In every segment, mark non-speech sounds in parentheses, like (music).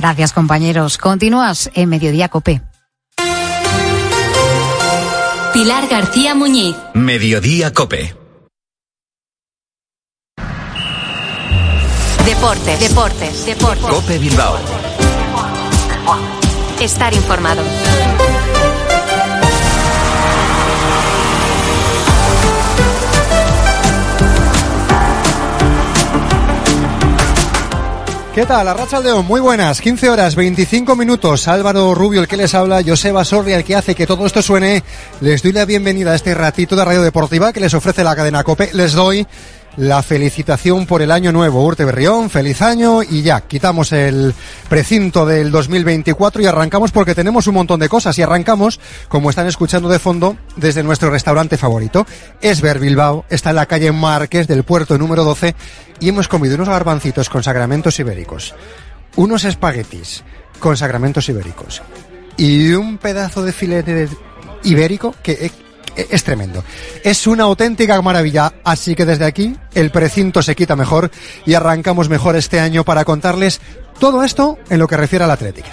Gracias, compañeros. Continúas en Mediodía Cope. Pilar García Muñiz. Mediodía Cope. Deportes, deportes, deportes. Cope Bilbao. Estar informado. ¿Qué tal? Arracha León, muy buenas. 15 horas, 25 minutos. Álvaro Rubio, el que les habla, Joseba Sorri, el que hace que todo esto suene. Les doy la bienvenida a este ratito de Radio Deportiva que les ofrece la cadena COPE. Les doy la felicitación por el año nuevo. Urte Berrión, feliz año y ya, quitamos el precinto del 2024 y arrancamos porque tenemos un montón de cosas y arrancamos, como están escuchando de fondo, desde nuestro restaurante favorito. Es Ver Bilbao, está en la calle Márquez del puerto número 12 y hemos comido unos garbancitos con sacramentos ibéricos, unos espaguetis con sacramentos ibéricos y un pedazo de filete ibérico que es tremendo. Es una auténtica maravilla, así que desde aquí el precinto se quita mejor y arrancamos mejor este año para contarles todo esto en lo que refiere al Atlético.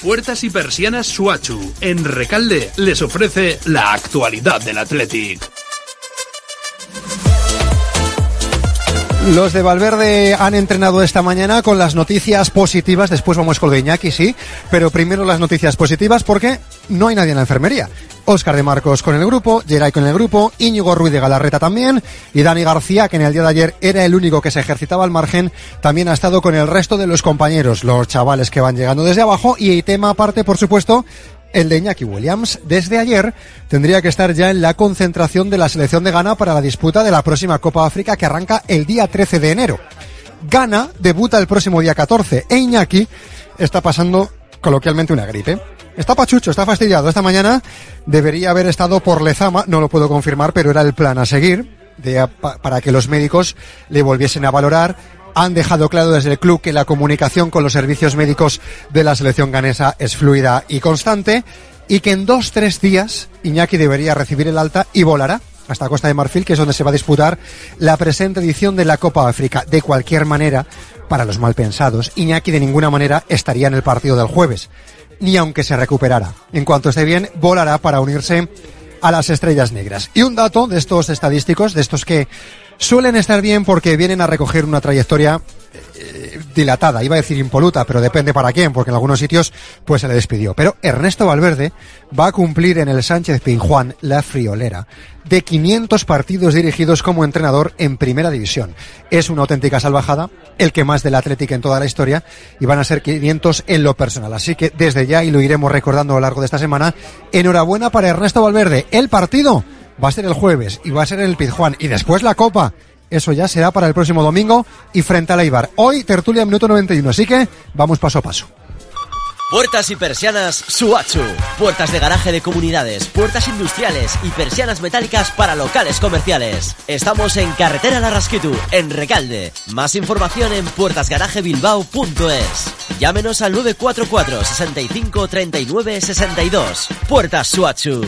Puertas y persianas Suachu, en Recalde, les ofrece la actualidad del Athletic. Los de Valverde han entrenado esta mañana con las noticias positivas. Después vamos con Iñaki, sí. Pero primero las noticias positivas porque no hay nadie en la enfermería. Óscar de Marcos con el grupo, Geray con el grupo, Íñigo Ruiz de Galarreta también y Dani García, que en el día de ayer era el único que se ejercitaba al margen, también ha estado con el resto de los compañeros, los chavales que van llegando desde abajo y tema aparte, por supuesto, el de Iñaki Williams. Desde ayer tendría que estar ya en la concentración de la selección de Ghana para la disputa de la próxima Copa África que arranca el día 13 de enero. Ghana debuta el próximo día 14 e Iñaki está pasando coloquialmente una gripe. Está pachucho, está fastidiado. Esta mañana debería haber estado por Lezama, no lo puedo confirmar, pero era el plan a seguir para que los médicos le volviesen a valorar. Han dejado claro desde el club que la comunicación con los servicios médicos de la selección ganesa es fluida y constante y que en dos, tres días Iñaki debería recibir el alta y volará hasta Costa de Marfil, que es donde se va a disputar la presente edición de la Copa África. De cualquier manera, para los malpensados, Iñaki de ninguna manera estaría en el partido del jueves ni aunque se recuperara. En cuanto esté bien, volará para unirse a las estrellas negras. Y un dato de estos estadísticos, de estos que suelen estar bien porque vienen a recoger una trayectoria eh, dilatada, iba a decir impoluta, pero depende para quién, porque en algunos sitios pues se le despidió. Pero Ernesto Valverde va a cumplir en el Sánchez Pinjuán la friolera de 500 partidos dirigidos como entrenador en primera división. Es una auténtica salvajada, el que más del Atlético en toda la historia, y van a ser 500 en lo personal. Así que desde ya, y lo iremos recordando a lo largo de esta semana, enhorabuena para Ernesto Valverde. El partido va a ser el jueves y va a ser el Pizjuán y después la Copa. Eso ya será para el próximo domingo y frente a la Ibar. Hoy tertulia minuto 91, así que vamos paso a paso. Puertas y persianas Suachu. Puertas de garaje de comunidades, puertas industriales y persianas metálicas para locales comerciales. Estamos en Carretera Larrasquitu, en Recalde. Más información en puertasgarajebilbao.es. Llámenos al 944 65 39 62. Puertas Suachu.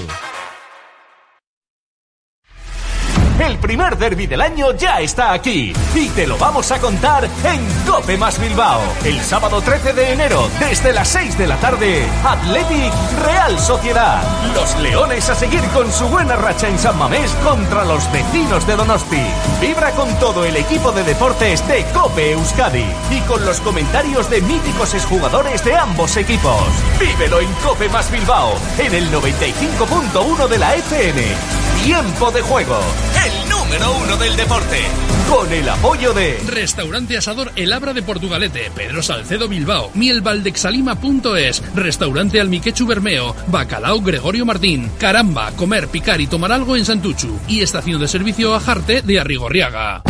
El primer derby del año ya está aquí y te lo vamos a contar en Cope Más Bilbao. El sábado 13 de enero, desde las 6 de la tarde, Athletic Real Sociedad. Los Leones a seguir con su buena racha en San Mamés contra los vecinos de Donosti. Vibra con todo el equipo de deportes de Cope Euskadi y con los comentarios de míticos exjugadores de ambos equipos. Vívelo en Cope Más Bilbao, en el 95.1 de la FM. Tiempo de juego el número uno del deporte. Con el apoyo de Restaurante Asador El Abra de Portugalete, Pedro Salcedo Bilbao, mielvaldexalima.es, Restaurante Almiquechu Bermeo, Bacalao Gregorio Martín, Caramba, comer, picar y tomar algo en Santuchu y estación de servicio Ajarte de Arrigorriaga.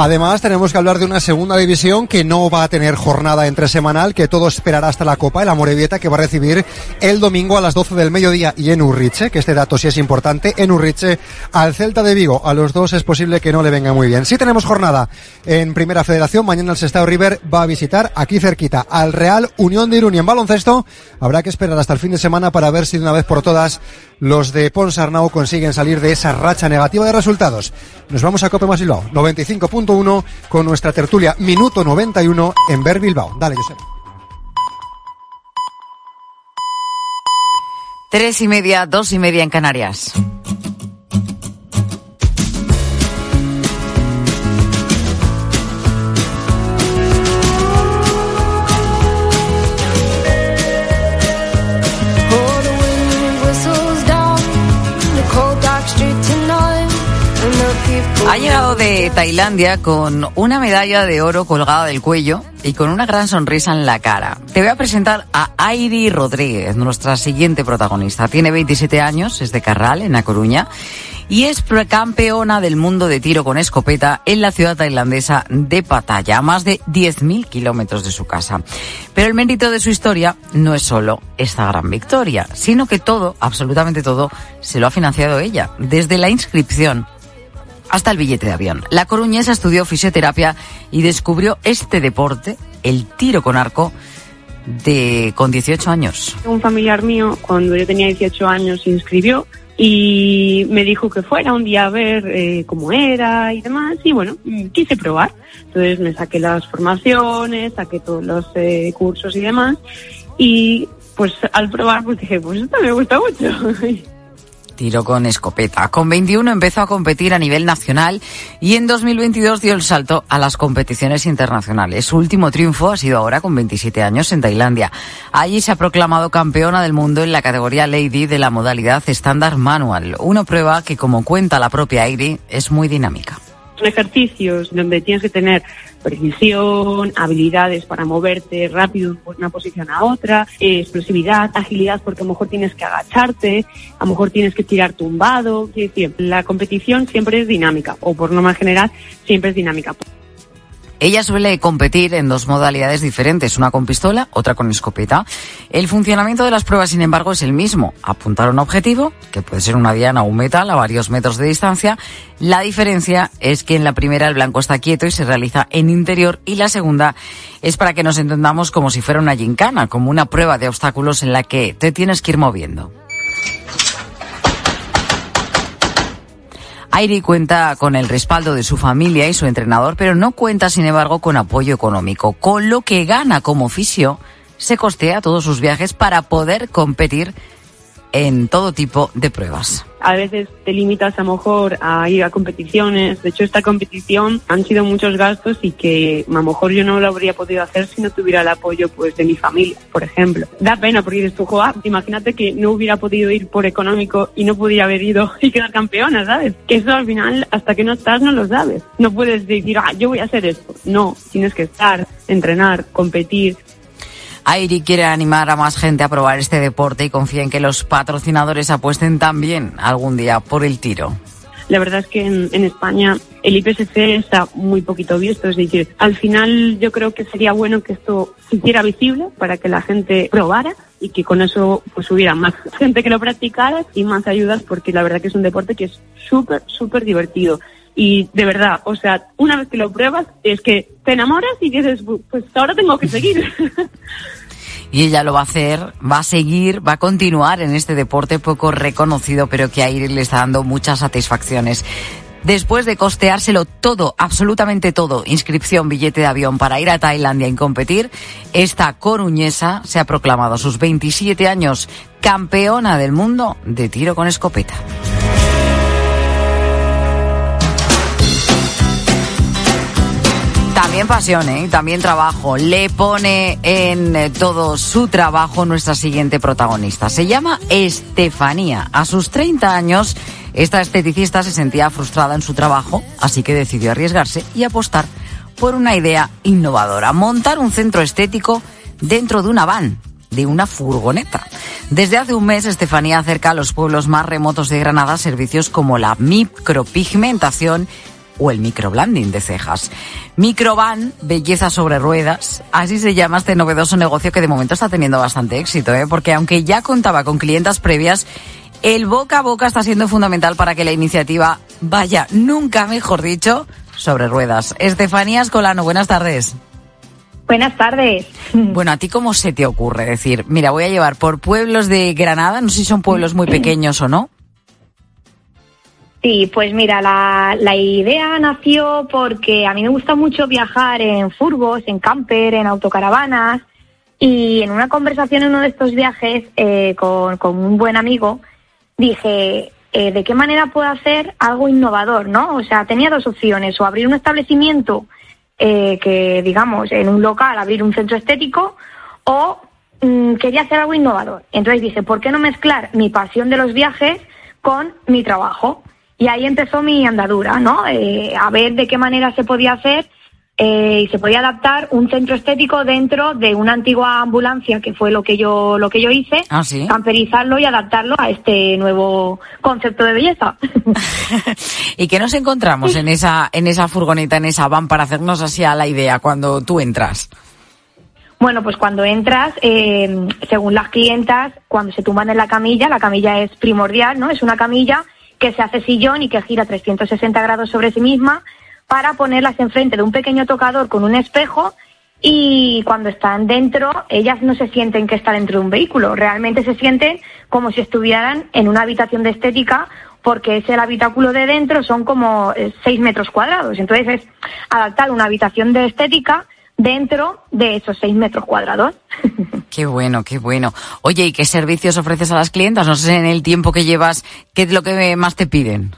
Además, tenemos que hablar de una segunda división que no va a tener jornada entre semanal, que todo esperará hasta la Copa, el Amorebieta, que va a recibir el domingo a las 12 del mediodía y en Urriche, que este dato sí es importante, en Urriche al Celta de Vigo. A los dos es posible que no le venga muy bien. Sí tenemos jornada en Primera Federación. Mañana el Sestao River va a visitar aquí cerquita al Real Unión de Irún. Y en baloncesto habrá que esperar hasta el fin de semana para ver si de una vez por todas los de Pons Arnau consiguen salir de esa racha negativa de resultados. Nos vamos a Copa Masilao, 95 100.1 con nuestra tertulia Minuto 91 en Ver Bilbao. Dale, Josep. Tres y media, dos y media en Canarias. Ha llegado de Tailandia con una medalla de oro colgada del cuello y con una gran sonrisa en la cara. Te voy a presentar a Airi Rodríguez, nuestra siguiente protagonista. Tiene 27 años, es de Carral, en La Coruña, y es campeona del mundo de tiro con escopeta en la ciudad tailandesa de Pattaya, a más de 10.000 kilómetros de su casa. Pero el mérito de su historia no es solo esta gran victoria, sino que todo, absolutamente todo, se lo ha financiado ella, desde la inscripción hasta el billete de avión. La coruñesa estudió fisioterapia y descubrió este deporte, el tiro con arco, de con 18 años. Un familiar mío, cuando yo tenía 18 años, se inscribió y me dijo que fuera un día a ver eh, cómo era y demás. Y bueno, quise probar. Entonces me saqué las formaciones, saqué todos los eh, cursos y demás. Y pues al probar, pues dije, pues esto me gusta mucho. (laughs) tiro con escopeta. Con 21 empezó a competir a nivel nacional y en 2022 dio el salto a las competiciones internacionales. Su último triunfo ha sido ahora con 27 años en Tailandia. Allí se ha proclamado campeona del mundo en la categoría Lady de la modalidad estándar manual, una prueba que, como cuenta la propia Airi, es muy dinámica. Son ejercicios donde tienes que tener precisión, habilidades para moverte rápido de una posición a otra, explosividad, agilidad, porque a lo mejor tienes que agacharte, a lo mejor tienes que tirar tumbado. La competición siempre es dinámica, o por norma general, siempre es dinámica. Ella suele competir en dos modalidades diferentes, una con pistola, otra con escopeta. El funcionamiento de las pruebas, sin embargo, es el mismo. Apuntar un objetivo, que puede ser una diana o un metal a varios metros de distancia. La diferencia es que en la primera el blanco está quieto y se realiza en interior y la segunda es para que nos entendamos como si fuera una gincana, como una prueba de obstáculos en la que te tienes que ir moviendo. Airi cuenta con el respaldo de su familia y su entrenador, pero no cuenta, sin embargo, con apoyo económico. Con lo que gana como fisio, se costea todos sus viajes para poder competir en todo tipo de pruebas. A veces te limitas a lo mejor a ir a competiciones. De hecho, esta competición han sido muchos gastos y que a lo mejor yo no lo habría podido hacer si no tuviera el apoyo pues de mi familia, por ejemplo. Da pena porque dices tú, ah, imagínate que no hubiera podido ir por económico y no pudiera haber ido (laughs) y quedar campeona, ¿sabes? Que eso al final, hasta que no estás, no lo sabes. No puedes decir, ah, yo voy a hacer esto. No, tienes que estar, entrenar, competir. Airi quiere animar a más gente a probar este deporte y confía en que los patrocinadores apuesten también algún día por el tiro. La verdad es que en, España el IPSC está muy poquito visto, es decir, al final yo creo que sería bueno que esto se hiciera visible para que la gente probara y que con eso pues hubiera más gente que lo practicara y más ayudas porque la verdad que es un deporte que es súper, súper divertido. Y de verdad, o sea, una vez que lo pruebas es que te enamoras y dices, pues ahora tengo que seguir. (laughs) y ella lo va a hacer, va a seguir, va a continuar en este deporte poco reconocido, pero que a Iris le está dando muchas satisfacciones. Después de costeárselo todo, absolutamente todo, inscripción, billete de avión para ir a Tailandia y competir, esta coruñesa se ha proclamado a sus 27 años campeona del mundo de tiro con escopeta. También pasión, ¿eh? también trabajo. Le pone en eh, todo su trabajo nuestra siguiente protagonista. Se llama Estefanía. A sus 30 años, esta esteticista se sentía frustrada en su trabajo, así que decidió arriesgarse y apostar por una idea innovadora. Montar un centro estético dentro de una van de una furgoneta. Desde hace un mes, Estefanía acerca a los pueblos más remotos de Granada servicios como la micropigmentación o el microblending de cejas. Microban, belleza sobre ruedas, así se llama este novedoso negocio que de momento está teniendo bastante éxito, ¿eh? porque aunque ya contaba con clientas previas, el boca a boca está siendo fundamental para que la iniciativa vaya, nunca mejor dicho, sobre ruedas. Estefanía Escolano, buenas tardes. Buenas tardes. (laughs) Bueno, ¿a ti cómo se te ocurre decir, mira, voy a llevar por pueblos de Granada, no sé si son pueblos muy pequeños o no? Sí, pues mira, la, idea nació porque a mí me gusta mucho viajar en furgos, en camper, en autocaravanas y en una conversación en uno de estos viajes eh, con, con un buen amigo dije, eh, ¿de qué manera puedo hacer algo innovador, no? O sea, tenía dos opciones, o abrir un establecimiento eh, que, digamos, en un local, abrir un centro estético, o mm, quería hacer algo innovador. Entonces dije, ¿por qué no mezclar mi pasión de los viajes con mi trabajo? Y ahí empezó mi andadura, ¿no? Eh, a ver de qué manera se podía hacer eh, y se podía adaptar un centro estético dentro de una antigua ambulancia, que fue lo que yo lo que yo hice, Ah, ¿sí? camperizarlo y adaptarlo a este nuevo concepto de belleza. (laughs) ¿Y qué nos encontramos en esa, en esa furgoneta, en esa van, para hacernos así a la idea cuando tú entras? Bueno, pues cuando entras, eh, según las clientas, cuando se tumban en la camilla, la camilla es primordial, ¿no? Es una camilla que se hace sillón y que gira 360 grados sobre sí misma para ponerlas enfrente de un pequeño tocador con un espejo y cuando están dentro, ellas no se sienten que están dentro de un vehículo, realmente se sienten como si estuvieran en una habitación de estética porque es el habitáculo de dentro, son como 6 metros cuadrados. Entonces es adaptar una habitación de estética dentro de esos 6 metros cuadrados. (laughs) Qué bueno, qué bueno. Oye, ¿y qué servicios ofreces a las clientas? No sé, en el tiempo que llevas, ¿qué es lo que más te piden?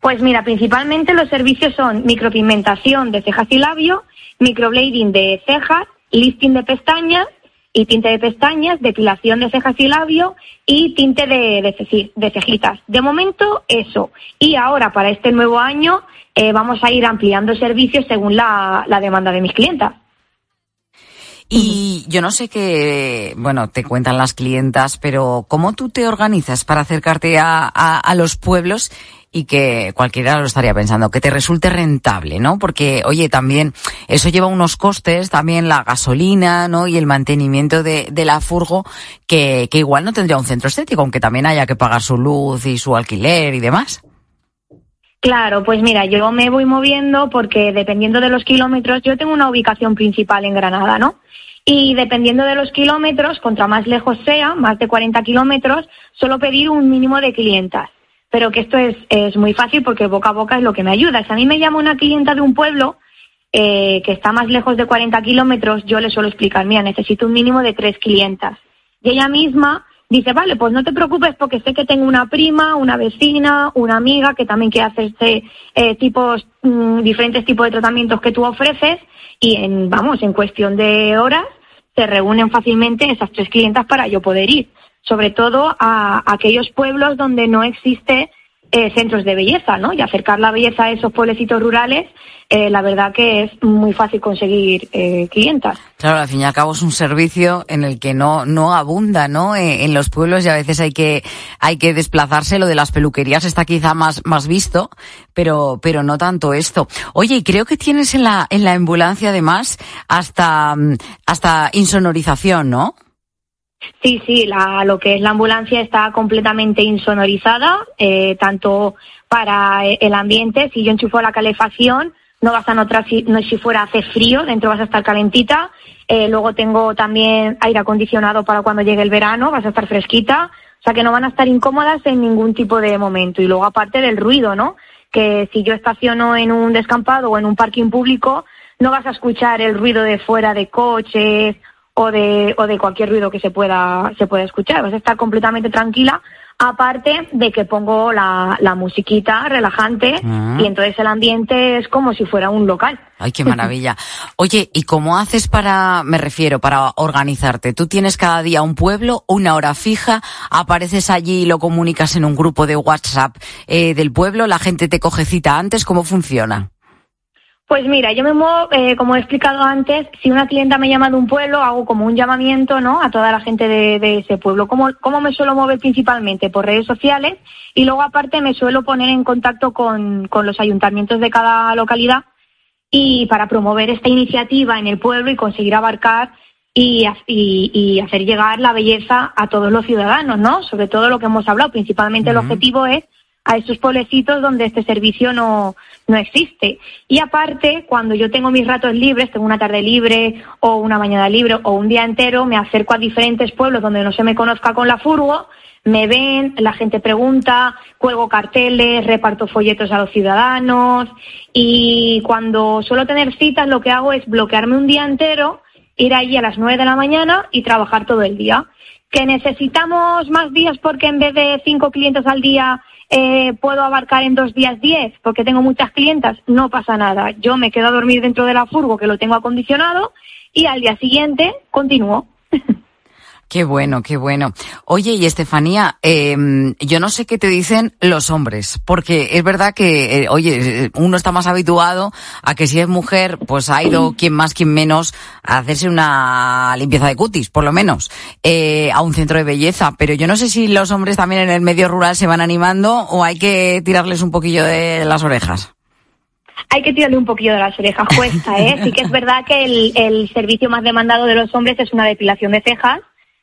Pues mira, principalmente los servicios son micropigmentación de cejas y labio, microblading de cejas, lifting de pestañas y tinte de pestañas, depilación de cejas y labio y tinte de, de cejitas. De momento, eso. Y ahora, para este nuevo año, eh, vamos a ir ampliando servicios según la, la demanda de mis clientas. Y yo no sé qué, bueno, te cuentan las clientas, pero ¿cómo tú te organizas para acercarte a, a, a los pueblos y que cualquiera lo estaría pensando, que te resulte rentable, ¿no? Porque, oye, también eso lleva unos costes, también la gasolina, ¿no? Y el mantenimiento de, de la furgo, que, que igual no tendría un centro estético, aunque también haya que pagar su luz y su alquiler y demás. Claro, pues mira, yo me voy moviendo porque dependiendo de los kilómetros, yo tengo una ubicación principal en Granada, ¿no? Y dependiendo de los kilómetros, contra más lejos sea, más de 40 kilómetros, suelo pedir un mínimo de clientas. Pero que esto es, es muy fácil porque boca a boca es lo que me ayuda. Si a mí me llama una clienta de un pueblo eh, que está más lejos de 40 kilómetros, yo le suelo explicar, mira, necesito un mínimo de tres clientas. Y ella misma dice, vale, pues no te preocupes porque sé que tengo una prima, una vecina, una amiga que también quiere hacerse eh, tipos, mm, diferentes tipos de tratamientos que tú ofreces y en, vamos, en cuestión de horas se reúnen fácilmente esas tres clientas para yo poder ir. Sobre todo a, aquellos pueblos donde no existe eh, centros de belleza, ¿no? Y acercar la belleza a esos pueblecitos rurales, eh, la verdad que es muy fácil conseguir eh, clientas. Claro, al fin y al cabo es un servicio en el que no, no abunda, ¿no? Eh, en los pueblos y a veces hay que, hay que desplazarse. Lo de las peluquerías está quizá más, más visto, pero, pero no tanto esto. Oye, y creo que tienes en la, en la ambulancia además hasta, mm, hasta insonorización, ¿no? Sí, sí, la, lo que es la ambulancia está completamente insonorizada, eh, tanto para eh, el ambiente, si yo enchufo la calefacción, no vas a notar si, no, si fuera hace frío, dentro vas a estar calentita. Eh, luego tengo también aire acondicionado para cuando llegue el verano, vas a estar fresquita. O sea que no van a estar incómodas en ningún tipo de momento. Y luego aparte del ruido, ¿no? Que si yo estaciono en un descampado o en un parking público, no vas a escuchar el ruido de fuera de coches o de, o de cualquier ruido que se pueda, se pueda escuchar. Vas a estar completamente tranquila, aparte de que pongo la, la musiquita relajante Ah. y entonces el ambiente es como si fuera un local. Ay, qué maravilla. (laughs) Oye, ¿y cómo haces para, me refiero, para organizarte? ¿Tú tienes cada día un pueblo, una hora fija, apareces allí y lo comunicas en un grupo de WhatsApp eh, del pueblo, la gente te coge cita antes, ¿cómo funciona? Pues mira, yo me muevo, eh, como he explicado antes, si una clienta me llama de un pueblo, hago como un llamamiento ¿no? a toda la gente de, de ese pueblo. ¿Cómo, ¿Cómo me suelo mover principalmente? Por redes sociales y luego aparte me suelo poner en contacto con, con los ayuntamientos de cada localidad y para promover esta iniciativa en el pueblo y conseguir abarcar y, y- y hacer llegar la belleza a todos los ciudadanos, ¿no? Sobre todo lo que hemos hablado, principalmente el objetivo es a esos pueblecitos donde este servicio no, no existe. Y aparte, cuando yo tengo mis ratos libres, tengo una tarde libre o una mañana libre o un día entero, me acerco a diferentes pueblos donde no se me conozca con la furgo, me ven, la gente pregunta, cuelgo carteles, reparto folletos a los ciudadanos y cuando suelo tener citas lo que hago es bloquearme un día entero, ir allí a las nueve de la mañana y trabajar todo el día. Que necesitamos más días porque en vez de cinco clientes al día eh, puedo abarcar en dos días diez porque tengo muchas clientas, no pasa nada. Yo me quedo a dormir dentro de la furgo que lo tengo acondicionado y al día siguiente continúo. (laughs) Qué bueno, qué bueno. Oye, y Estefanía, eh, yo no sé qué te dicen los hombres, porque es verdad que, eh, oye, uno está más habituado a que si es mujer, pues ha ido quien más, quien menos a hacerse una limpieza de cutis, por lo menos, eh, a un centro de belleza. Pero yo no sé si los hombres también en el medio rural se van animando o hay que tirarles un poquillo de las orejas hay que tirarle un poquillo de las orejas, cuesta, ¿eh? Sí que es verdad que el, el, servicio más demandado de los hombres es una depilación de cejas,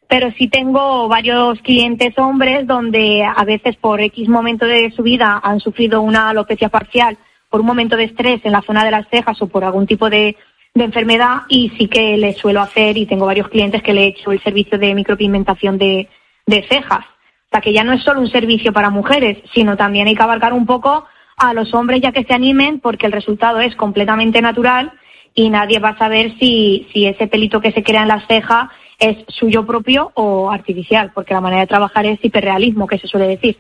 pero sí tengo varios clientes hombres donde a veces por X momento de su vida han sufrido una alopecia parcial por un momento de estrés en la zona de las cejas o por algún tipo de, enfermedad y sí que le suelo hacer y tengo varios clientes que le he hecho el servicio de micropigmentación de, de cejas. O sea que ya no es solo un servicio para mujeres, sino también hay que abarcar un poco a los hombres ya que se animen porque el resultado es completamente natural y nadie va a saber si, si ese pelito que se crea en las cejas es suyo propio o artificial, porque la manera de trabajar es hiperrealismo, que se suele decir.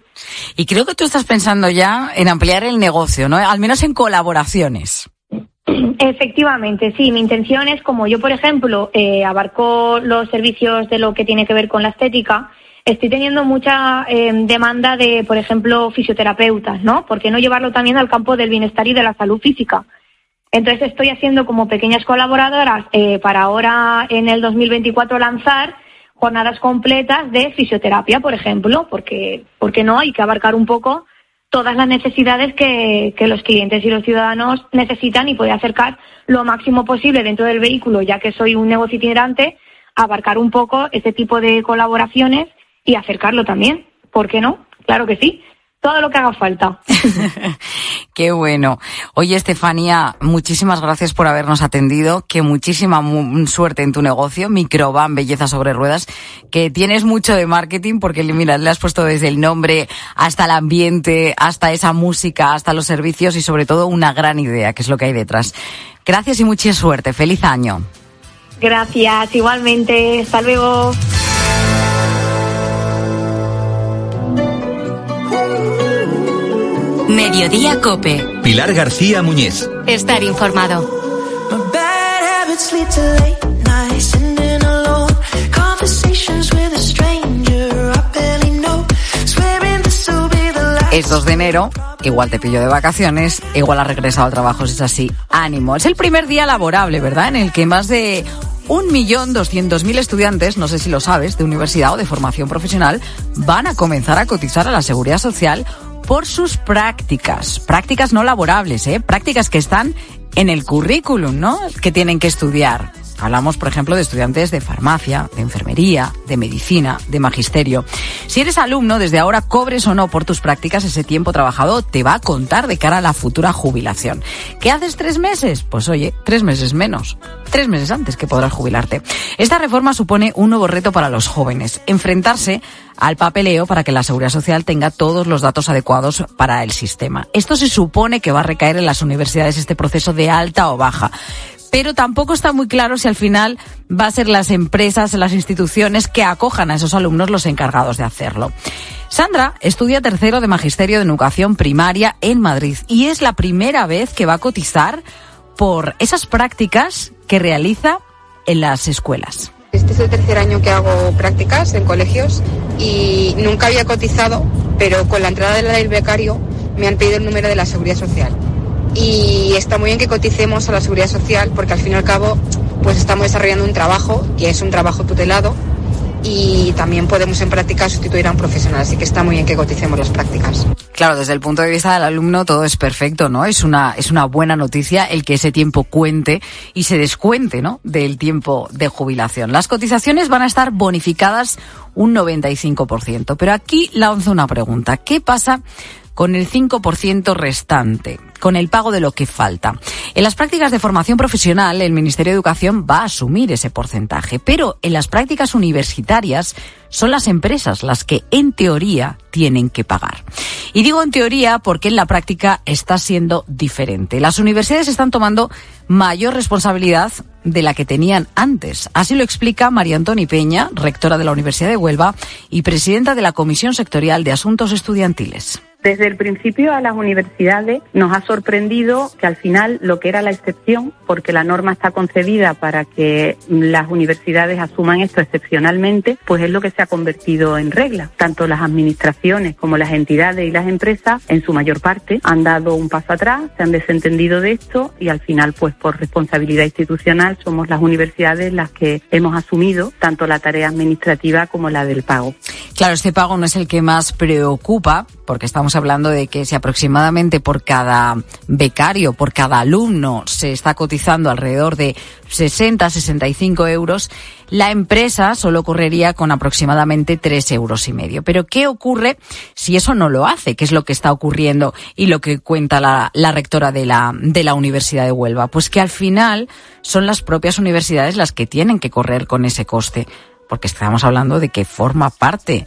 Y creo que tú estás pensando ya en ampliar el negocio, ¿no? Al menos en colaboraciones. Efectivamente, sí. Mi intención es, como yo, por ejemplo, eh, abarco los servicios de lo que tiene que ver con la estética, estoy teniendo mucha eh, demanda de, por ejemplo, fisioterapeutas, ¿no? ¿Por qué no llevarlo también al campo del bienestar y de la salud física? Entonces estoy haciendo como pequeñas colaboradoras eh, para ahora en el 2024 lanzar jornadas completas de fisioterapia, por ejemplo, porque, porque no hay que abarcar un poco todas las necesidades que, que los clientes y los ciudadanos necesitan y poder acercar lo máximo posible dentro del vehículo, ya que soy un negocio itinerante, abarcar un poco ese tipo de colaboraciones y acercarlo también. ¿Por qué no? Claro que sí todo lo que haga falta. (laughs) Qué bueno. Oye, Estefanía, muchísimas gracias por habernos atendido. Que muchísima suerte en tu negocio, Microban Belleza sobre Ruedas, que tienes mucho de marketing porque, mira, le has puesto desde el nombre hasta el ambiente, hasta esa música, hasta los servicios y sobre todo una gran idea, que es lo que hay detrás. Gracias y mucha suerte. Feliz año. Gracias, igualmente. Hasta luego. Mediodía Cope. Pilar García Muñiz. Estar informado. Es 2 de enero, igual te pillo de vacaciones, igual has regresado al trabajo, es así. Ánimo. Es el primer día laborable, ¿verdad? En el que más de un millón doscientos mil estudiantes, no sé si lo sabes, de universidad o de formación profesional, van a comenzar a cotizar a la seguridad social por sus prácticas, prácticas no laborables, ¿eh? prácticas que están en el currículum, ¿no? Que tienen que estudiar. Hablamos, por ejemplo, de estudiantes de farmacia, de enfermería, de medicina, de magisterio. Si eres alumno, desde ahora cobres o no por tus prácticas, ese tiempo trabajado te va a contar de cara a la futura jubilación. ¿Qué haces tres meses? Pues oye, tres meses menos. Tres meses antes que podrás jubilarte. Esta reforma supone un nuevo reto para los jóvenes. Enfrentarse al papeleo para que la Seguridad Social tenga todos los datos adecuados para el sistema. Esto se supone que va a recaer en las universidades este proceso de alta o baja pero tampoco está muy claro si al final va a ser las empresas, las instituciones que acojan a esos alumnos los encargados de hacerlo. Sandra estudia tercero de Magisterio de Educación Primaria en Madrid y es la primera vez que va a cotizar por esas prácticas que realiza en las escuelas. Este es el tercer año que hago prácticas en colegios y nunca había cotizado, pero con la entrada del becario me han pedido el número de la seguridad social y está muy bien que coticemos a la seguridad social porque al fin y al cabo pues estamos desarrollando un trabajo que es un trabajo tutelado y también podemos en práctica sustituir a un profesional, así que está muy bien que coticemos las prácticas. Claro, desde el punto de vista del alumno todo es perfecto, ¿no? Es una, es una buena noticia el que ese tiempo cuente y se descuente, ¿no? Del tiempo de jubilación. Las cotizaciones van a estar bonificadas un 95%. Pero aquí lanzo una pregunta. ¿Qué pasa con el 5% restante con el pago de lo que falta. En las prácticas de formación profesional, el Ministerio de Educación va a asumir ese porcentaje, pero en las prácticas universitarias son las empresas las que, en teoría, tienen que pagar. Y digo en teoría porque en la práctica está siendo diferente. Las universidades están tomando mayor responsabilidad de la que tenían antes. Así lo explica María Antoni Peña, rectora de la Universidad de Huelva y presidenta de la Comisión Sectorial de Asuntos Estudiantiles. Desde el principio a las universidades nos ha sorprendido que al final lo que era la excepción, porque la norma está concebida para que las universidades asuman esto excepcionalmente, pues es lo que se ha convertido en regla. Tanto las administraciones como las entidades y las empresas, en su mayor parte, han dado un paso atrás, se han desentendido de esto y al final, pues por responsabilidad institucional, somos las universidades las que hemos asumido tanto la tarea administrativa como la del pago. Claro, este pago no es el que más preocupa, porque estamos hablando de que si aproximadamente por cada becario, por cada alumno, se está cotizando alrededor de 60, 65 euros, la empresa solo correría con aproximadamente 3 euros y medio. Pero ¿qué ocurre si eso no lo hace? ¿Qué es lo que está ocurriendo y lo que cuenta la, la rectora de la, de la Universidad de Huelva? Pues que al final son las propias universidades las que tienen que correr con ese coste porque estamos hablando de que forma parte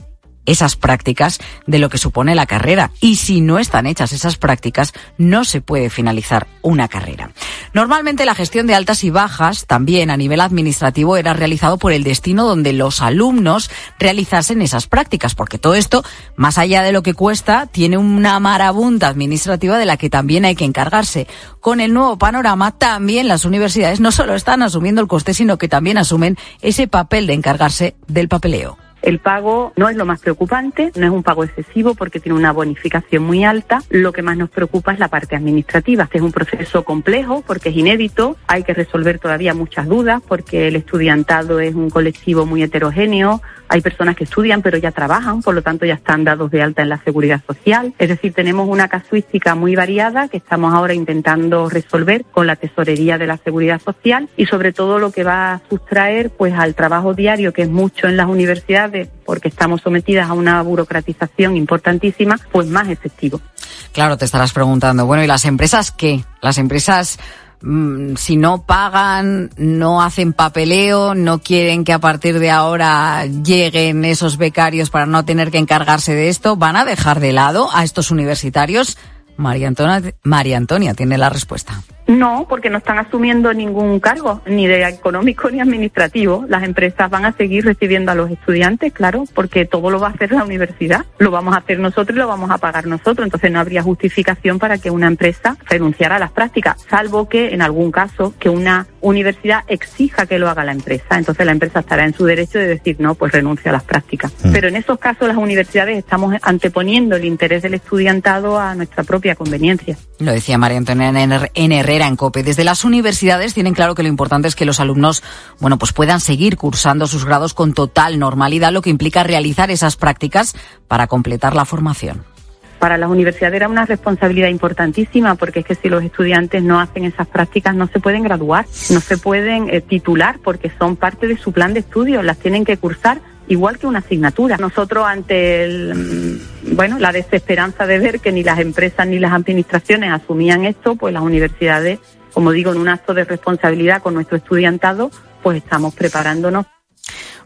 esas prácticas de lo que supone la carrera. Y si no están hechas esas prácticas, no se puede finalizar una carrera. Normalmente la gestión de altas y bajas, también a nivel administrativo, era realizado por el destino donde los alumnos realizasen esas prácticas, porque todo esto, más allá de lo que cuesta, tiene una marabunta administrativa de la que también hay que encargarse. Con el nuevo panorama, también las universidades no solo están asumiendo el coste, sino que también asumen ese papel de encargarse del papeleo. El pago no es lo más preocupante, no es un pago excesivo porque tiene una bonificación muy alta. Lo que más nos preocupa es la parte administrativa. Este es un proceso complejo porque es inédito, hay que resolver todavía muchas dudas porque el estudiantado es un colectivo muy heterogéneo, hay personas que estudian pero ya trabajan, por lo tanto ya están dados de alta en la seguridad social. Es decir, tenemos una casuística muy variada que estamos ahora intentando resolver con la tesorería de la seguridad social y sobre todo lo que va a sustraer pues al trabajo diario que es mucho en las universidades porque estamos sometidas a una burocratización importantísima, pues más efectivo. Claro, te estarás preguntando, bueno, ¿y las empresas qué? Las empresas Mm, si no pagan, no hacen papeleo, no quieren que a partir de ahora lleguen esos becarios para no tener que encargarse de esto, van a dejar de lado a estos universitarios. María Antonia, María Antonia tiene la respuesta. No, porque no están asumiendo ningún cargo, ni de económico ni administrativo. Las empresas van a seguir recibiendo a los estudiantes, claro, porque todo lo va a hacer la universidad. Lo vamos a hacer nosotros y lo vamos a pagar nosotros. Entonces no habría justificación para que una empresa renunciara a las prácticas, salvo que en algún caso que una universidad exija que lo haga la empresa. Entonces la empresa estará en su derecho de decir, no, pues renuncia a las prácticas. Mm. Pero en esos casos las universidades estamos anteponiendo el interés del estudiantado a nuestra propia conveniencia. Lo decía María Antonia en Herrera en COPE. Desde las universidades tienen claro que lo importante es que los alumnos, bueno, pues puedan seguir cursando sus grados con total normalidad, lo que implica realizar esas prácticas para completar la formación para las universidades era una responsabilidad importantísima porque es que si los estudiantes no hacen esas prácticas no se pueden graduar, no se pueden eh, titular porque son parte de su plan de estudio, las tienen que cursar igual que una asignatura. Nosotros ante el, mm, bueno, la desesperanza de ver que ni las empresas ni las administraciones asumían esto, pues las universidades, como digo, en un acto de responsabilidad con nuestro estudiantado, pues estamos preparándonos.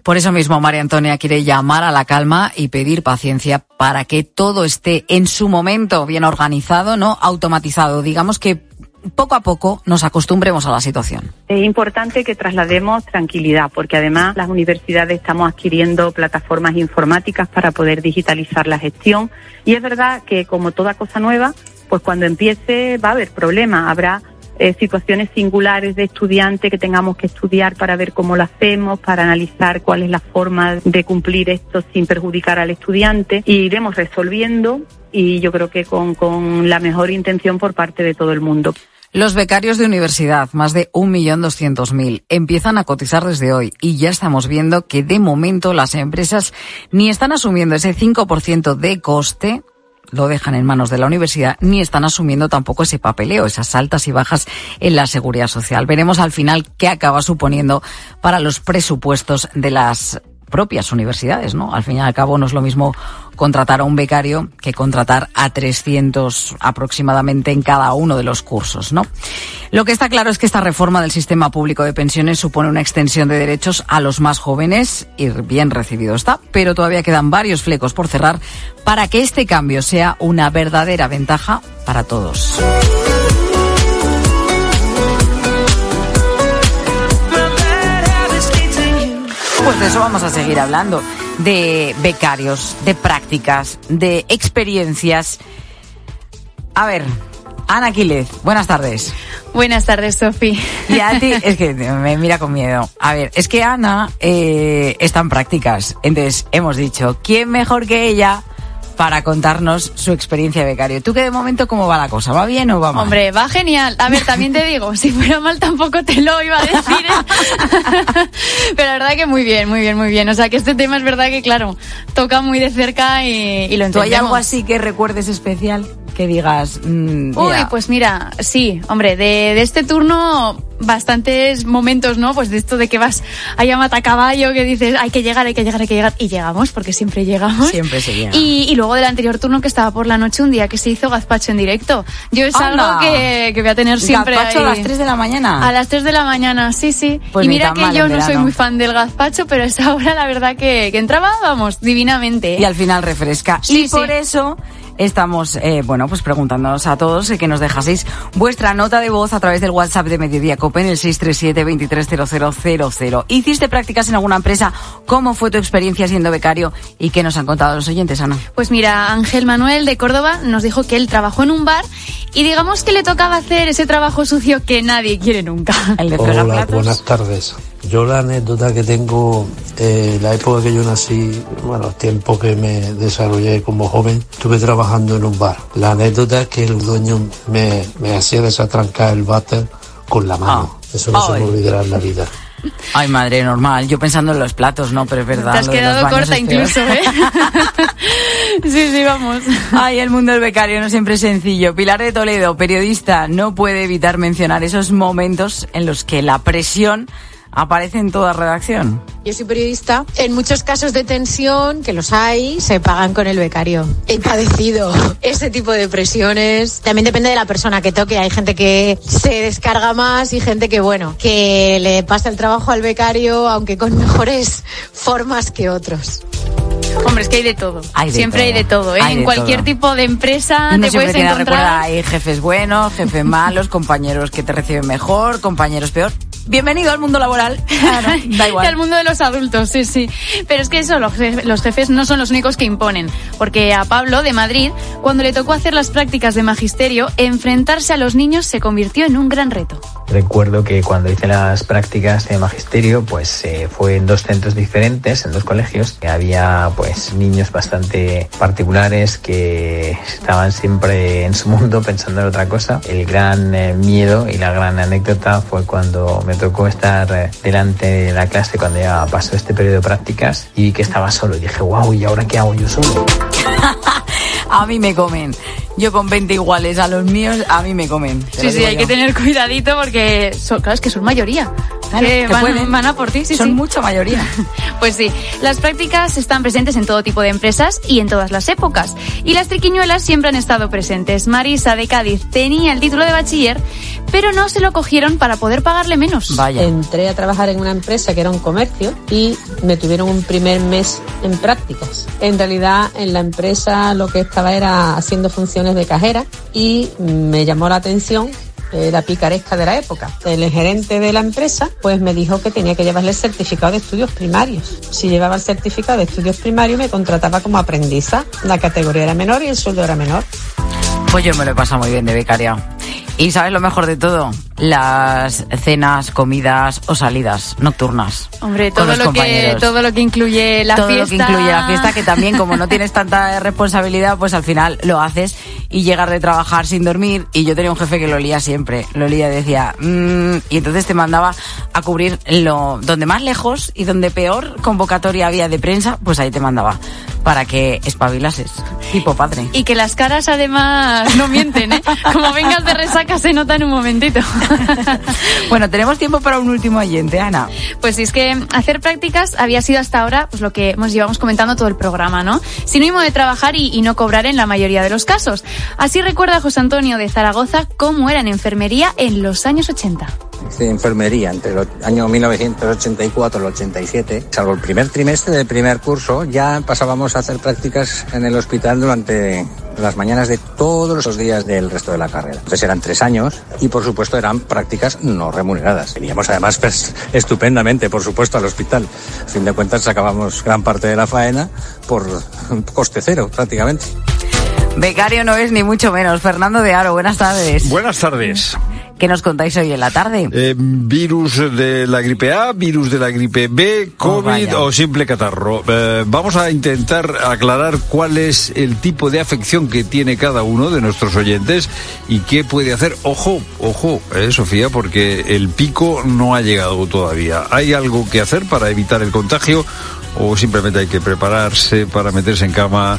Por eso mismo, María Antonia quiere llamar a la calma y pedir paciencia para que todo esté en su momento bien organizado, no automatizado. Digamos que poco a poco nos acostumbremos a la situación. Es importante que traslademos tranquilidad, porque además las universidades estamos adquiriendo plataformas informáticas para poder digitalizar la gestión y es verdad que como toda cosa nueva, pues cuando empiece va a haber problemas, habrá eh, situaciones singulares de estudiante que tengamos que estudiar para ver cómo lo hacemos, para analizar cuál es la forma de cumplir esto sin perjudicar al estudiante y iremos resolviendo y yo creo que con, con la mejor intención por parte de todo el mundo. Los becarios de universidad, más de 1.200.000, empiezan a cotizar desde hoy y ya estamos viendo que de momento las empresas ni están asumiendo ese 5% de coste lo dejan en manos de la universidad, ni están asumiendo tampoco ese papeleo, esas altas y bajas en la seguridad social. Veremos al final qué acaba suponiendo para los presupuestos de las propias universidades, ¿no? Al fin y al cabo no es lo mismo contratar a un becario que contratar a 300 aproximadamente en cada uno de los cursos, ¿no? Lo que está claro es que esta reforma del sistema público de pensiones supone una extensión de derechos a los más jóvenes y bien recibido está, pero todavía quedan varios flecos por cerrar para que este cambio sea una verdadera ventaja para todos. Pues de eso vamos a seguir hablando, de becarios, de prácticas, de experiencias. A ver, Ana Aquiles, buenas tardes. Buenas tardes, Sofi. Y a ti, (laughs) es que me mira con miedo. A ver, es que Ana eh, está en prácticas. Entonces, hemos dicho, ¿quién mejor que ella para contarnos su experiencia de becario. ¿Tú qué de momento cómo va la cosa? ¿Va bien o va mal? Hombre, va genial. A ver, también te digo, si fuera mal tampoco te lo iba a decir. ¿eh? (laughs) Pero la verdad que muy bien, muy bien, muy bien. O sea, que este tema es verdad que, claro, toca muy de cerca y, y lo entendemos. ¿Tú hay algo así que recuerdes especial? Que digas. Mm, Uy, pues mira, sí, hombre, de, de, este turno bastantes momentos, ¿no? Pues de esto de que vas a a caballo, que dices, hay que llegar, hay que llegar, hay que llegar, y llegamos, porque siempre llegamos. Siempre se llega. Y, y luego del anterior turno que estaba por la noche, un día que se hizo gazpacho en directo. Yo es Anda. algo que, que voy a tener siempre ¿Gazpacho ahí. a las 3 de la mañana? A las 3 de la mañana, sí, sí. Pues y mira que yo no soy muy fan del gazpacho, pero esa hora la verdad que, que entraba, vamos, divinamente. ¿eh? Y al final refresca. Sí, y por sí. eso estamos, eh, bueno, pues preguntándonos a todos que nos dejaseis vuestra nota de voz a través del WhatsApp de Mediodía Cope en el 637-230000. ¿Hiciste prácticas en alguna empresa? ¿Cómo fue tu experiencia siendo becario? ¿Y qué nos han contado los oyentes, Ana? Pues mira, Ángel Manuel de Córdoba nos dijo que él trabajó en un bar y digamos que le tocaba hacer ese trabajo sucio que nadie quiere nunca. El de Hola, buenas tardes. Yo la anécdota que tengo, eh, la época que yo nací, bueno, el tiempo que me desarrollé como joven, estuve trabajando en un bar. La anécdota es que el dueño me, me hacía desatrancar el váter con la mano. Eso no se me olvidará en la vida. Ay, madre, normal. Yo pensando en los platos, no, pero es verdad. Te has quedado corta incluso, ¿eh? (laughs) sí, sí, vamos. Ay, el mundo del becario no siempre es sencillo. Pilar de Toledo, periodista, no puede evitar mencionar esos momentos en los que la presión aparece en toda redacción. Yo soy periodista. En muchos casos de tensión, que los hay, se pagan con el becario. He padecido ese tipo de presiones. También depende de la persona que toque. Hay gente que se descarga más y gente que, bueno, que le pasa el trabajo al becario, aunque con mejores formas que otros. Hombre, es que hay de todo. Hay de siempre todo. hay de todo, ¿eh? Hay en de cualquier todo. tipo de empresa Uno te puedes tiene, encontrar. recuerda, hay jefes buenos, jefes malos, compañeros que te reciben mejor, compañeros peor. Bienvenido al mundo laboral. (laughs) Claro, da igual. El mundo de los adultos, sí, sí. Pero es que eso, los jefes, los jefes no son los únicos que imponen. Porque a Pablo, de Madrid, cuando le tocó hacer las prácticas de magisterio, enfrentarse a los niños se convirtió en un gran reto. Recuerdo que cuando hice las prácticas de magisterio, pues eh, fue en dos centros diferentes, en dos colegios. Había pues niños bastante particulares que estaban siempre en su mundo pensando en otra cosa. El gran eh, miedo y la gran anécdota fue cuando me tocó estar eh, delante de la clase cuando ya pasó este periodo de prácticas y vi que estaba solo. Y dije, wow, ¿y ahora qué hago yo solo? (laughs) A mí me comen. Yo con 20 iguales a los míos, a mí me comen. Sí, sí, hay yo. que tener cuidadito porque, son, claro, es que son mayoría. Que van, pueden. van a por ti, sí, Son sí. mucha mayoría. (laughs) Pues sí, las prácticas están presentes en todo tipo de empresas y en todas las épocas. Y las triquiñuelas siempre han estado presentes. Marisa de Cádiz tenía el título de bachiller, pero no se lo cogieron para poder pagarle menos. Vaya. Entré a trabajar en una empresa que era un comercio y me tuvieron un primer mes en prácticas. En realidad en la empresa lo que estaba era haciendo funciones de cajera y me llamó la atención eh, la picaresca de la época. El gerente de la empresa pues me dijo que tenía que llevarle el certificado de estudios primarios. Si llevaba el certificado de estudios primarios me contrataba como aprendiza. La categoría era menor y el sueldo era menor. Pues yo me lo he pasado muy bien de becaria. Y sabes lo mejor de todo, las cenas, comidas o salidas nocturnas. Hombre, todo los lo, que, compañeros. todo lo que incluye la todo fiesta. lo que incluye la fiesta, que también como no tienes tanta responsabilidad, pues al final lo haces y llegas de trabajar sin dormir. Y yo tenía un jefe que lo olía siempre, lo olía, decía, "Mm", y entonces te mandaba a cubrir lo donde más lejos y donde peor convocatoria había de prensa, pues ahí te mandaba para que espabilases. tipo padre. Y que las caras además no mienten, ¿eh? Como vengas de resaca se nota en un momentito. (laughs) bueno, tenemos tiempo para un último oyente, Ana. Pues sí, es que hacer prácticas había sido hasta ahora pues lo que nos llevamos comentando todo el programa, ¿no? Sinónimo de trabajar y, y no cobrar en la mayoría de los casos. Así recuerda José Antonio de Zaragoza cómo era en enfermería en los años 80 de enfermería entre el año 1984 y el 87, salvo el primer trimestre del primer curso, ya pasábamos a hacer prácticas en el hospital durante las mañanas de todos los días del resto de la carrera. Entonces eran tres años y por supuesto eran prácticas no remuneradas. Veníamos además pues, estupendamente, por supuesto, al hospital. A fin de cuentas sacábamos gran parte de la faena por coste cero prácticamente. Becario no es ni mucho menos. Fernando de Aro, buenas tardes. Buenas tardes. ¿Qué nos contáis hoy en la tarde? Eh, virus de la gripe A, virus de la gripe B, COVID o simple catarro. Eh, vamos a intentar aclarar cuál es el tipo de afección que tiene cada uno de nuestros oyentes y qué puede hacer. Ojo, ojo, eh, Sofía, porque el pico no ha llegado todavía. ¿Hay algo que hacer para evitar el contagio? o simplemente hay que prepararse para meterse en cama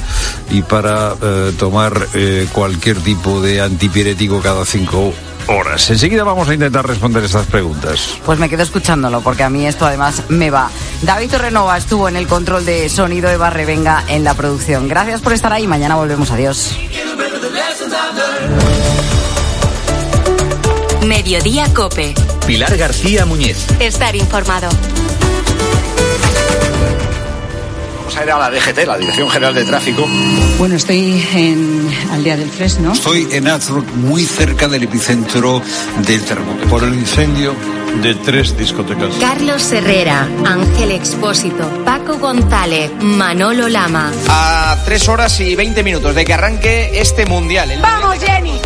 y para eh, tomar eh, cualquier tipo de antipirético cada cinco horas. Enseguida vamos a intentar responder estas preguntas. Pues me quedo escuchándolo porque a mí esto además me va. David Torrenova estuvo en el control de sonido, Eva Revenga en la producción. Gracias por estar ahí. Mañana volvemos. Adiós. Mediodía Cope. Pilar García Muñiz. Estar informado. Vamos a ir a la DGT, la Dirección General de Tráfico. Bueno, estoy en Aldea del Fresno. Estoy en Azrock, muy cerca del epicentro del terremoto. Por el incendio de tres discotecas. Carlos Herrera, Ángel Expósito, Paco González, Manolo Lama. A tres horas y veinte minutos de que arranque este mundial. El ¡Vamos, Jenny!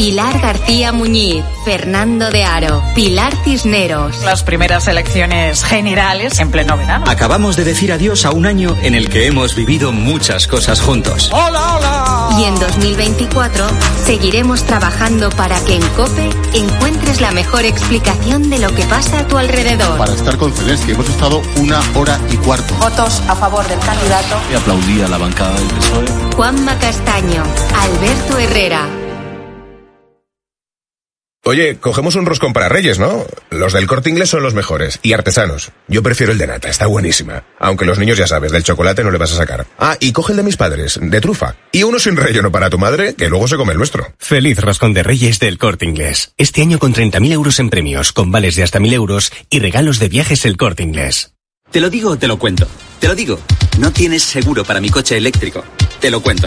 Pilar García Muñiz, Fernando de Aro, Pilar Cisneros. Las primeras elecciones generales en pleno verano. Acabamos de decir adiós a un año en el que hemos vivido muchas cosas juntos. ¡Hola, hola! Y en 2024 seguiremos trabajando para que en COPE encuentres la mejor explicación de lo que pasa a tu alrededor. Para estar con Zelensky hemos estado una hora y cuarto. Votos a favor del candidato. Y aplaudí a la bancada del PSOE. Juanma Castaño, Alberto Herrera. Oye, cogemos un roscón para Reyes, ¿no? Los del corte inglés son los mejores y artesanos. Yo prefiero el de nata, está buenísima. Aunque los niños ya sabes, del chocolate no le vas a sacar. Ah, y coge el de mis padres, de trufa. Y uno sin relleno para tu madre, que luego se come el nuestro. Feliz roscón de Reyes del corte inglés. Este año con 30.000 euros en premios, con vales de hasta 1.000 euros y regalos de viajes el corte inglés. Te lo digo o te lo cuento. Te lo digo. No tienes seguro para mi coche eléctrico. Te lo cuento.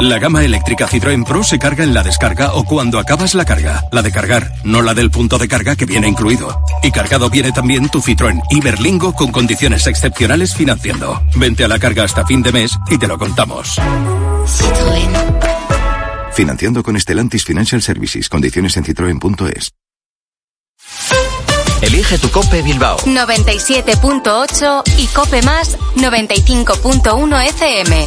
La gama eléctrica Citroën Pro se carga en la descarga o cuando acabas la carga. La de cargar, no la del punto de carga que viene incluido. Y cargado viene también tu Citroën Iberlingo con condiciones excepcionales financiando. Vente a la carga hasta fin de mes y te lo contamos. Financiando con Stellantis Financial Services. Condiciones en citroen.es. Elige tu Cope Bilbao. 97.8 y Cope Más 95.1 FM.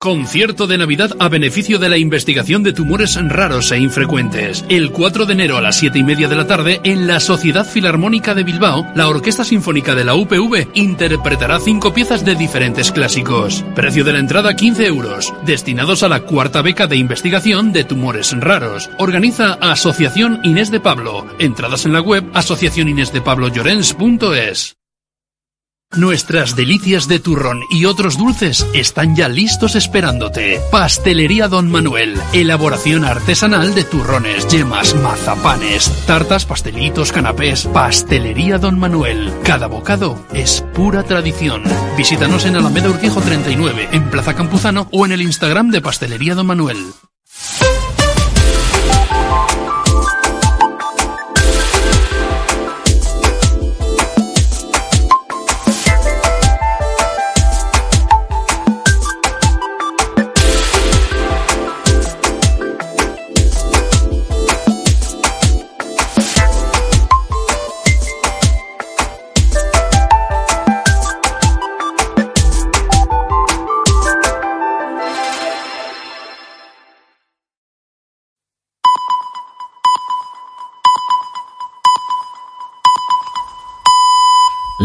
Concierto de Navidad a beneficio de la investigación de tumores raros e infrecuentes. El 4 de enero a las 7 y media de la tarde, en la Sociedad Filarmónica de Bilbao, la Orquesta Sinfónica de la UPV interpretará cinco piezas de diferentes clásicos. Precio de la entrada 15 euros, destinados a la cuarta beca de investigación de tumores raros. Organiza Asociación Inés de Pablo. Entradas en la web asociacioninésdepablolorens.es. Nuestras delicias de turrón y otros dulces están ya listos esperándote. Pastelería Don Manuel. Elaboración artesanal de turrones, yemas, mazapanes, tartas, pastelitos, canapés. Pastelería Don Manuel. Cada bocado es pura tradición. Visítanos en Alameda Urquijo 39, en Plaza Campuzano o en el Instagram de Pastelería Don Manuel.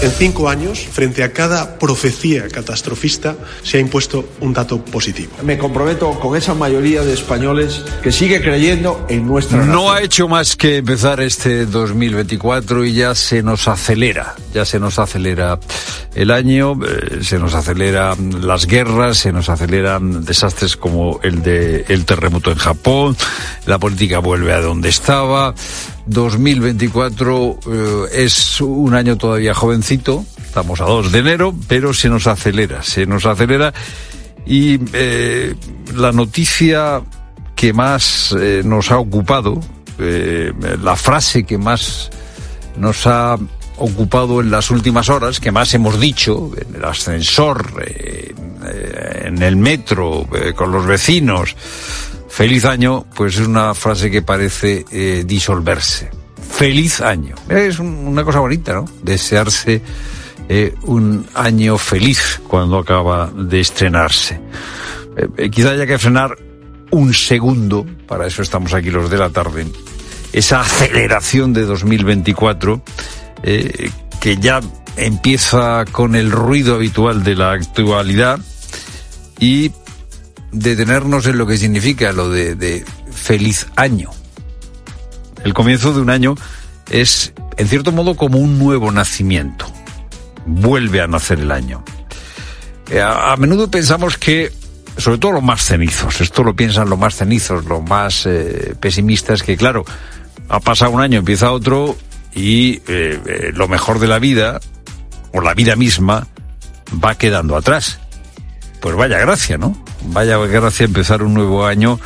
En cinco años, frente a cada profecía catastrofista, se ha impuesto un dato positivo. Me comprometo con esa mayoría de españoles que sigue creyendo en nuestra No nación. ha hecho más que empezar este 2024 y ya se nos acelera, ya se nos acelera el año, eh, se nos aceleran las guerras, se nos aceleran desastres como el de el terremoto en Japón, la política vuelve a donde estaba. 2024 eh, es un año todavía jovencito, estamos a 2 de enero, pero se nos acelera, se nos acelera. Y eh, la noticia que más eh, nos ha ocupado, la frase que más nos ha ocupado en las últimas horas, que más hemos dicho, en el ascensor, en el metro, con los vecinos, feliz año, pues es una frase que parece eh, disolverse. Feliz año. Es un- una cosa bonita, ¿no? Desearse eh, un año feliz cuando acaba de estrenarse. Eh, quizá haya que frenar un segundo, para eso estamos aquí los de la tarde, esa aceleración de 2024 eh, que ya empieza con el ruido habitual de la actualidad y detenernos en lo que significa lo de, feliz año. El comienzo de un año es, en cierto modo, como un nuevo nacimiento. Vuelve a nacer el año. Eh, A, menudo pensamos que, sobre todo los más cenizos, esto lo piensan los más cenizos, los más eh, pesimistas, que claro, ha pasado un año, empieza otro y eh, lo mejor de la vida, o la vida misma, va quedando atrás. Pues vaya gracia, ¿no? Vaya gracia empezar un nuevo año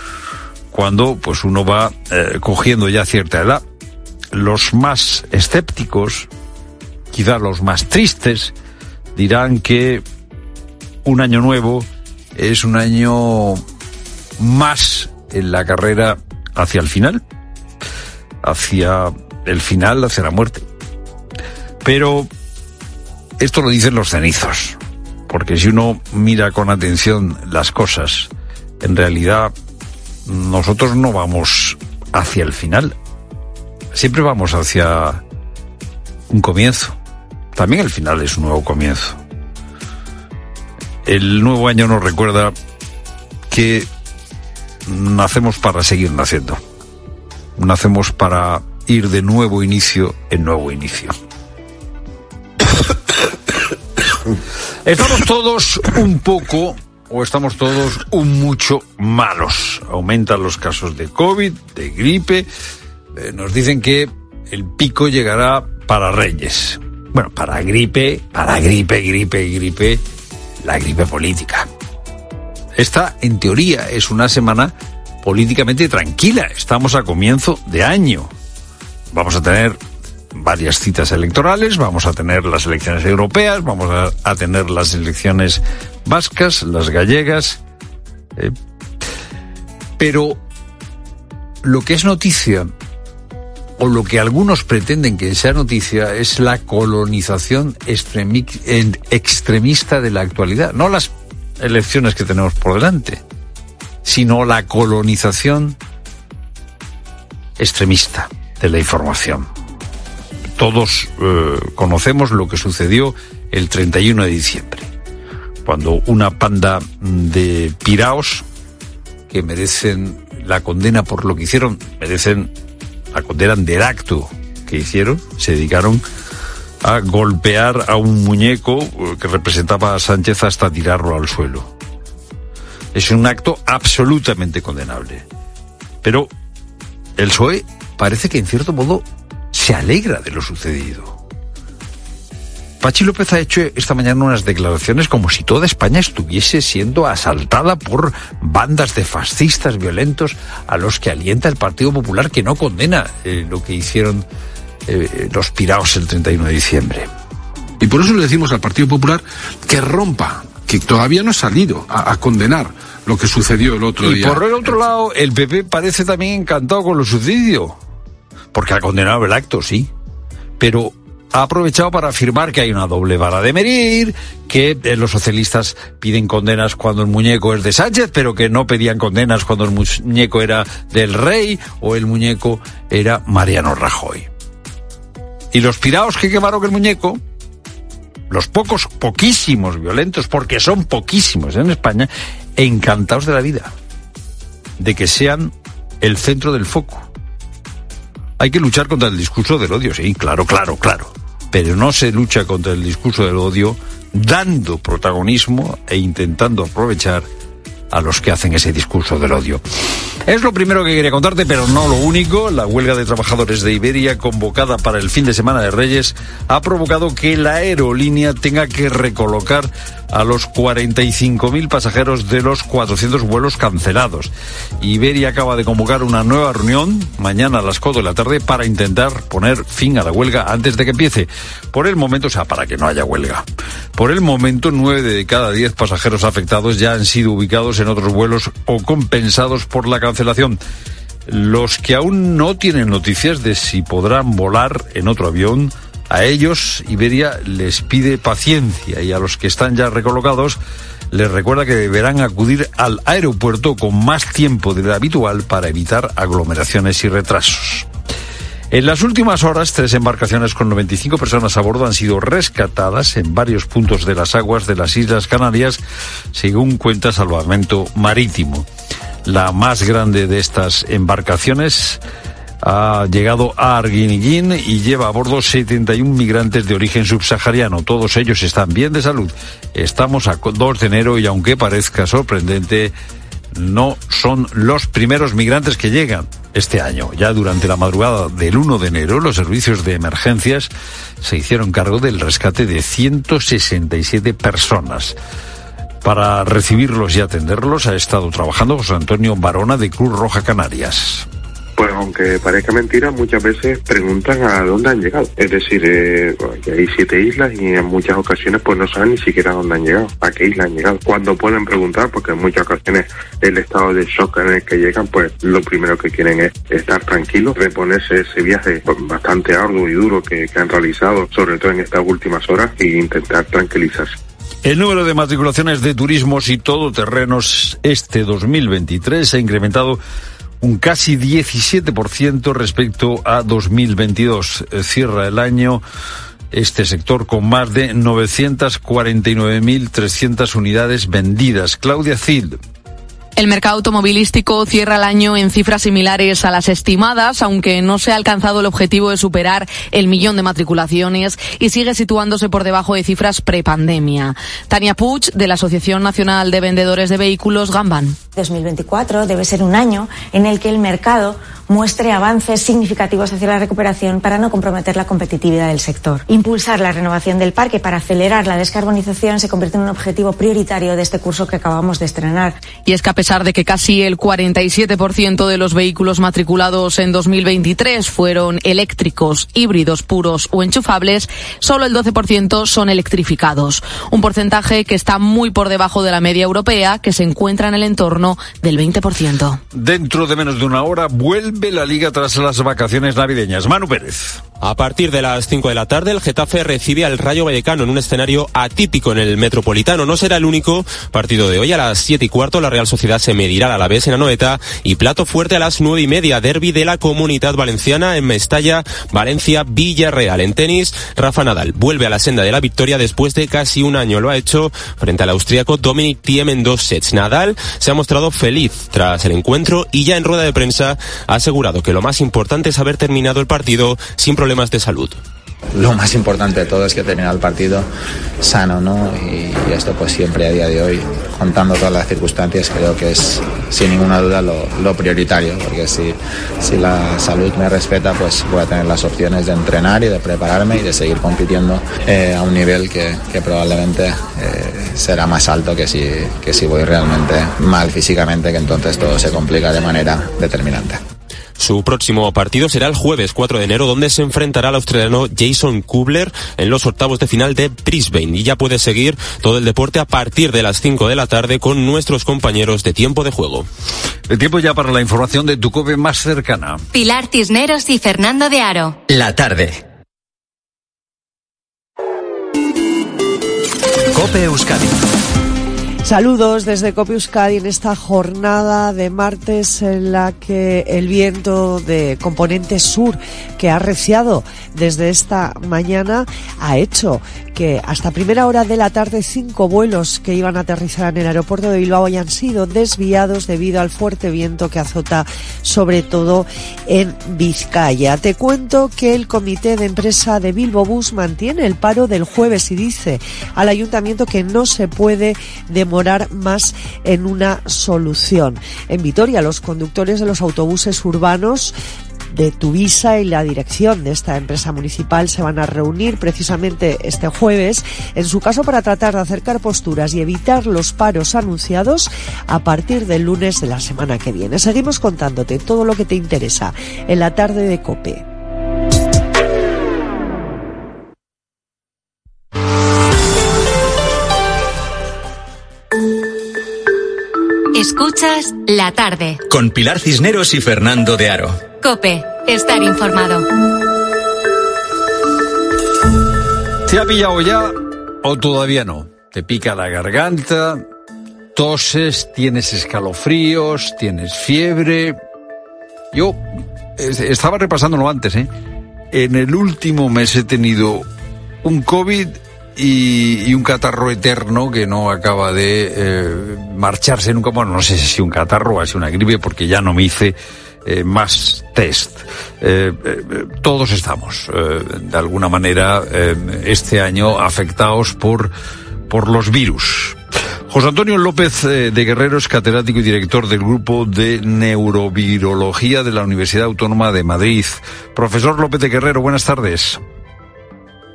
cuando pues uno va eh, cogiendo ya cierta edad. Los más escépticos, quizá los más tristes, dirán que un año nuevo es un año más en la carrera hacia el final, hacia el final, hacia la muerte. Pero esto lo dicen los cenizos, porque si uno mira con atención las cosas, en realidad nosotros no vamos hacia el final, siempre vamos hacia un comienzo. También el final es un nuevo comienzo. El nuevo año nos recuerda que nacemos para seguir naciendo. Nacemos para ir de nuevo inicio en nuevo inicio. (coughs) Estamos todos un poco o estamos todos un mucho malos. Aumentan los casos de COVID, de gripe. Eh, nos dicen que el pico llegará para Reyes. Bueno, para gripe, para gripe, gripe, gripe, la gripe política. Esta, en teoría, es una semana políticamente tranquila. Estamos a comienzo de año. Vamos a tener varias citas electorales, vamos a tener las elecciones europeas, vamos a, tener las elecciones vascas, las gallegas. eh. Pero lo que es noticia, o lo que algunos pretenden que sea noticia, es la colonización extremista de la actualidad. No las elecciones que tenemos por delante, sino la colonización extremista de la información. Todos eh, conocemos lo que sucedió el 31 de diciembre, cuando una panda de piraos que merecen la condena por lo que hicieron, merecen la condena del acto que hicieron, se dedicaron a golpear a un muñeco eh, que representaba a Sánchez hasta tirarlo al suelo. Es un acto absolutamente condenable. Pero el PSOE parece que en cierto modo se alegra de lo sucedido. Pachi López ha hecho esta mañana unas declaraciones como si toda España estuviese siendo asaltada por bandas de fascistas violentos a los que alienta el Partido Popular que no condena eh, lo que hicieron eh, los piraos el 31 de diciembre. Y por eso le decimos al Partido Popular que rompa, que todavía no ha salido a, a condenar lo que sucedió el otro y día. Y por el otro lado, el PP parece también encantado con lo sucedido, porque ha condenado el acto, sí, pero ha aprovechado para afirmar que hay una doble vara de medir, que eh, los socialistas piden condenas cuando el muñeco es de Sánchez, pero que no pedían condenas cuando el muñeco era del rey o el muñeco era Mariano Rajoy. Y los piraos que quemaron el muñeco, los pocos, poquísimos violentos, porque son poquísimos en España, encantados de la vida, de que sean el centro del foco. Hay que luchar contra el discurso del odio, sí, claro, claro, claro. Pero no se lucha contra el discurso del odio dando protagonismo e intentando aprovechar a los que hacen ese discurso del odio. Es lo primero que quería contarte, pero no lo único. La huelga de trabajadores de Iberia, convocada para el fin de semana de Reyes, ha provocado que la aerolínea tenga que recolocar a los 45.000 pasajeros de los 400 vuelos cancelados. Iberia acaba de convocar una nueva reunión mañana a las 4 de la tarde para intentar poner fin a la huelga antes de que empiece. Por el momento, o sea, para que no haya huelga. Por el momento, 9 de cada 10 pasajeros afectados ya han sido ubicados en otros vuelos o compensados por la cancelación. Los que aún no tienen noticias de si podrán volar en otro avión, a ellos Iberia les pide paciencia y a los que están ya recolocados les recuerda que deberán acudir al aeropuerto con más tiempo de lo habitual para evitar aglomeraciones y retrasos. En las últimas horas, tres embarcaciones con 95 personas a bordo han sido rescatadas en varios puntos de las aguas de las Islas Canarias, según cuenta Salvamento Marítimo. La más grande de estas embarcaciones ha llegado a Arguineguín y lleva a bordo 71 migrantes de origen subsahariano. Todos ellos están bien de salud. Estamos a 2 de enero y aunque parezca sorprendente, no son los primeros migrantes que llegan este año. Ya durante la madrugada del 1 de enero, los servicios de emergencias se hicieron cargo del rescate de 167 personas. Para recibirlos y atenderlos ha estado trabajando José Antonio Barona de Cruz Roja Canarias. Pues aunque parezca mentira, muchas veces preguntan a dónde han llegado. Es decir, eh, hay siete islas y en muchas ocasiones pues no saben ni siquiera dónde han llegado, a qué isla han llegado. Cuando pueden preguntar, porque en muchas ocasiones el estado de shock en el que llegan, pues lo primero que quieren es estar tranquilos, reponerse ese viaje bastante arduo y duro que, que han realizado, sobre todo en estas últimas horas, e intentar tranquilizarse. El número de matriculaciones de turismos y todoterrenos este 2023 se ha incrementado un casi 17% respecto a 2022. Cierra el año este sector con más de 949.300 unidades vendidas. Claudia Cid. El mercado automovilístico cierra el año en cifras similares a las estimadas, aunque no se ha alcanzado el objetivo de superar el millón de matriculaciones y sigue situándose por debajo de cifras prepandemia. Tania Puig, de la Asociación Nacional de Vendedores de Vehículos, Gamban. 2024 debe ser un año en el que el mercado muestre avances significativos hacia la recuperación para no comprometer la competitividad del sector. Impulsar la renovación del parque para acelerar la descarbonización se convierte en un objetivo prioritario de este curso que acabamos de estrenar. Y es que pesar de que casi el 47% de los vehículos matriculados en 2023 fueron eléctricos, híbridos puros o enchufables, solo el 12% son electrificados. Un porcentaje que está muy por debajo de la media europea, que se encuentra en el entorno del 20%. Dentro de menos de una hora vuelve la liga tras las vacaciones navideñas. Manu Pérez. A partir de las 5 de la tarde, el Getafe recibe al Rayo Vallecano en un escenario atípico en el Metropolitano. No será el único partido de hoy. A las 7 y cuarto, la Real Sociedad se medirá a la vez en Anoeta y plato fuerte a las 9 y media, derby de la Comunidad Valenciana en Mestalla, Valencia, Villarreal. En tenis, Rafa Nadal vuelve a la senda de la victoria después de casi un año. Lo ha hecho frente al austríaco Dominic Thiem en dos sets. Nadal se ha mostrado feliz tras el encuentro y ya en rueda de prensa ha asegurado que lo más importante es haber terminado el partido sin problemas de salud lo más importante de todo es que termina el partido sano, ¿no? Y, esto pues siempre a día de hoy, contando todas las circunstancias, creo que es sin ninguna duda lo, prioritario, porque si, si la salud me respeta, pues voy a tener las opciones de entrenar y de prepararme y de seguir compitiendo eh, a un nivel que, probablemente eh, será más alto que si, que si voy realmente mal físicamente, que entonces todo se complica de manera determinante. Su próximo partido será el jueves 4 de enero, donde se enfrentará al australiano Jason Kubler en los octavos de final de Brisbane. Y ya puede seguir todo el deporte a partir de las 5 de la tarde con nuestros compañeros de tiempo de juego. El tiempo ya para la información de tu COPE más cercana. Pilar Cisneros y Fernando de Aro. La tarde. Cope Euskadi. Saludos desde Copiuscadi en esta jornada de martes en la que el viento de componente sur que ha arreciado desde esta mañana ha hecho que hasta primera hora de la tarde cinco vuelos que iban a aterrizar en el aeropuerto de Bilbao hayan sido desviados debido al fuerte viento que azota sobre todo en Vizcaya. Te cuento que el comité de empresa de Bilbo Bus mantiene el paro del jueves y dice al ayuntamiento que no se puede demorar más en una solución. En Vitoria, los conductores de los autobuses urbanos de Tuvisa y la dirección de esta empresa municipal se van a reunir precisamente este jueves, en su caso para tratar de acercar posturas y evitar los paros anunciados a partir del lunes de la semana que viene. Seguimos contándote todo lo que te interesa en la tarde de COPE. Escuchas la tarde. Con Pilar Cisneros y Fernando de Aro. Cope, estar informado. ¿Te ha pillado ya o todavía no? ¿Te pica la garganta? ¿Toses? ¿Tienes escalofríos? ¿Tienes fiebre? Yo estaba repasándolo antes, ¿eh? En el último mes he tenido un COVID y, un catarro eterno que no acaba de eh, marcharse nunca. Bueno, no sé si un catarro o si una gripe porque ya no me hice eh, más test. Eh, eh, todos estamos, de alguna manera, este año afectados por, por los virus. José Antonio López de Guerrero es catedrático y director del grupo de neurovirología de la Universidad Autónoma de Madrid. Profesor López de Guerrero, buenas tardes.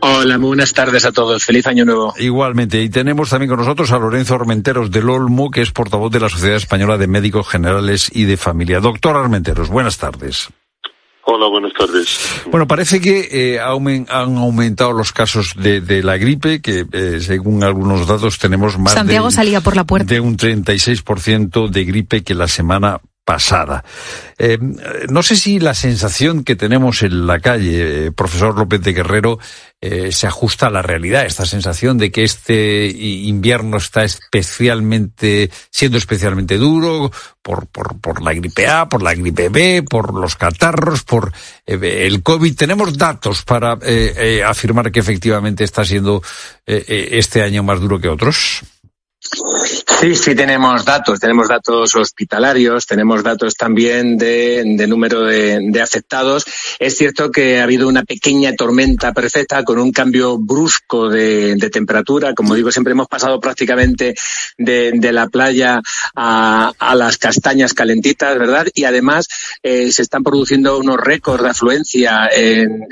Hola, muy buenas tardes a todos. Feliz año nuevo. Igualmente. Y tenemos también con nosotros a Lorenzo Armenteros del Olmo, que es portavoz de la Sociedad Española de Médicos Generales y de Familia. Doctor Armenteros, buenas tardes. Hola, buenas tardes. Bueno, parece que eh, han aumentado los casos de, la gripe, que eh, según algunos datos tenemos más Santiago salía por la puerta. de un 36% de gripe que la semana pasada. Eh, no sé si la sensación que tenemos en la calle, eh, profesor López de Guerrero, eh, se ajusta a la realidad. Esta sensación de que este invierno está especialmente, siendo especialmente duro por, por, por la gripe A, por la gripe B, por los catarros, por el COVID. Tenemos datos para afirmar que efectivamente está siendo este año más duro que otros. Sí, sí tenemos datos, tenemos datos hospitalarios, tenemos datos también de, número de, afectados. Es cierto que ha habido una pequeña tormenta perfecta con un cambio brusco de, temperatura. Como digo, siempre hemos pasado prácticamente de, la playa a, las castañas calentitas, ¿verdad? Y además eh, se están produciendo unos récords de afluencia en,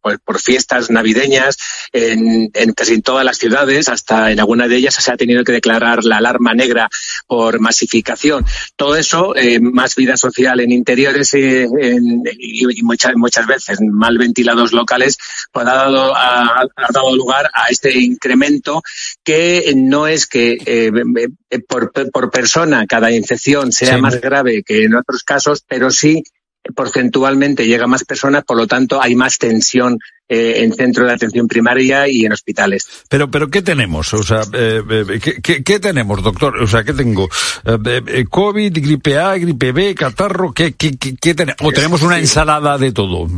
por, fiestas navideñas en, en casi todas las ciudades, hasta en alguna de ellas se ha tenido que declarar la alarma negra por masificación. Todo eso, eh, más vida social en interiores y, muchas, muchas veces mal ventilados locales, pues ha dado, ha, dado lugar a este incremento que no es que eh, por, por, persona cada infección sea más grave que en otros casos, pero sí porcentualmente llega más personas, por lo tanto hay más tensión eh, en centros de atención primaria y en hospitales. Pero, pero ¿qué tenemos? O sea, eh, eh, ¿qué, qué, tenemos, doctor? O sea, ¿qué tengo? COVID, gripe A, gripe B, catarro, ¿qué, qué, qué, tenemos? ¿O tenemos una ensalada de todo?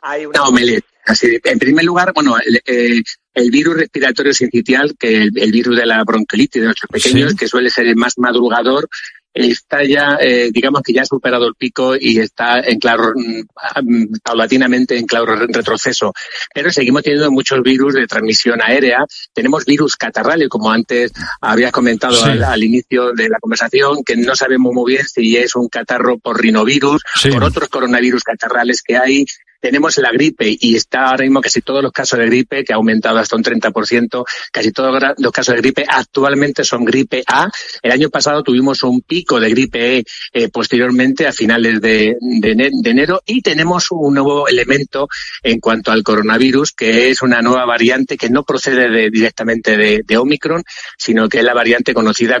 Hay una omelette. Así, en primer lugar, bueno, el, el virus respiratorio sincitial, que el, el, virus de la bronquiolitis de nuestros pequeños, que suele ser el más madrugador, está ya, eh, digamos que ya ha superado el pico y está en claro, mm, paulatinamente en claro retroceso. Pero seguimos teniendo muchos virus de transmisión aérea. Tenemos virus catarrales, como antes habías comentado al, inicio de la conversación, que no sabemos muy bien si es un catarro por rinovirus, por otros coronavirus catarrales que hay tenemos la gripe y está ahora mismo casi todos los casos de gripe, que ha aumentado hasta un 30%, casi todos los casos de gripe actualmente son gripe A. El año pasado tuvimos un pico de gripe E eh, posteriormente a finales de, enero y tenemos un nuevo elemento en cuanto al coronavirus, que es una nueva variante que no procede directamente de, Omicron, sino que es la variante conocida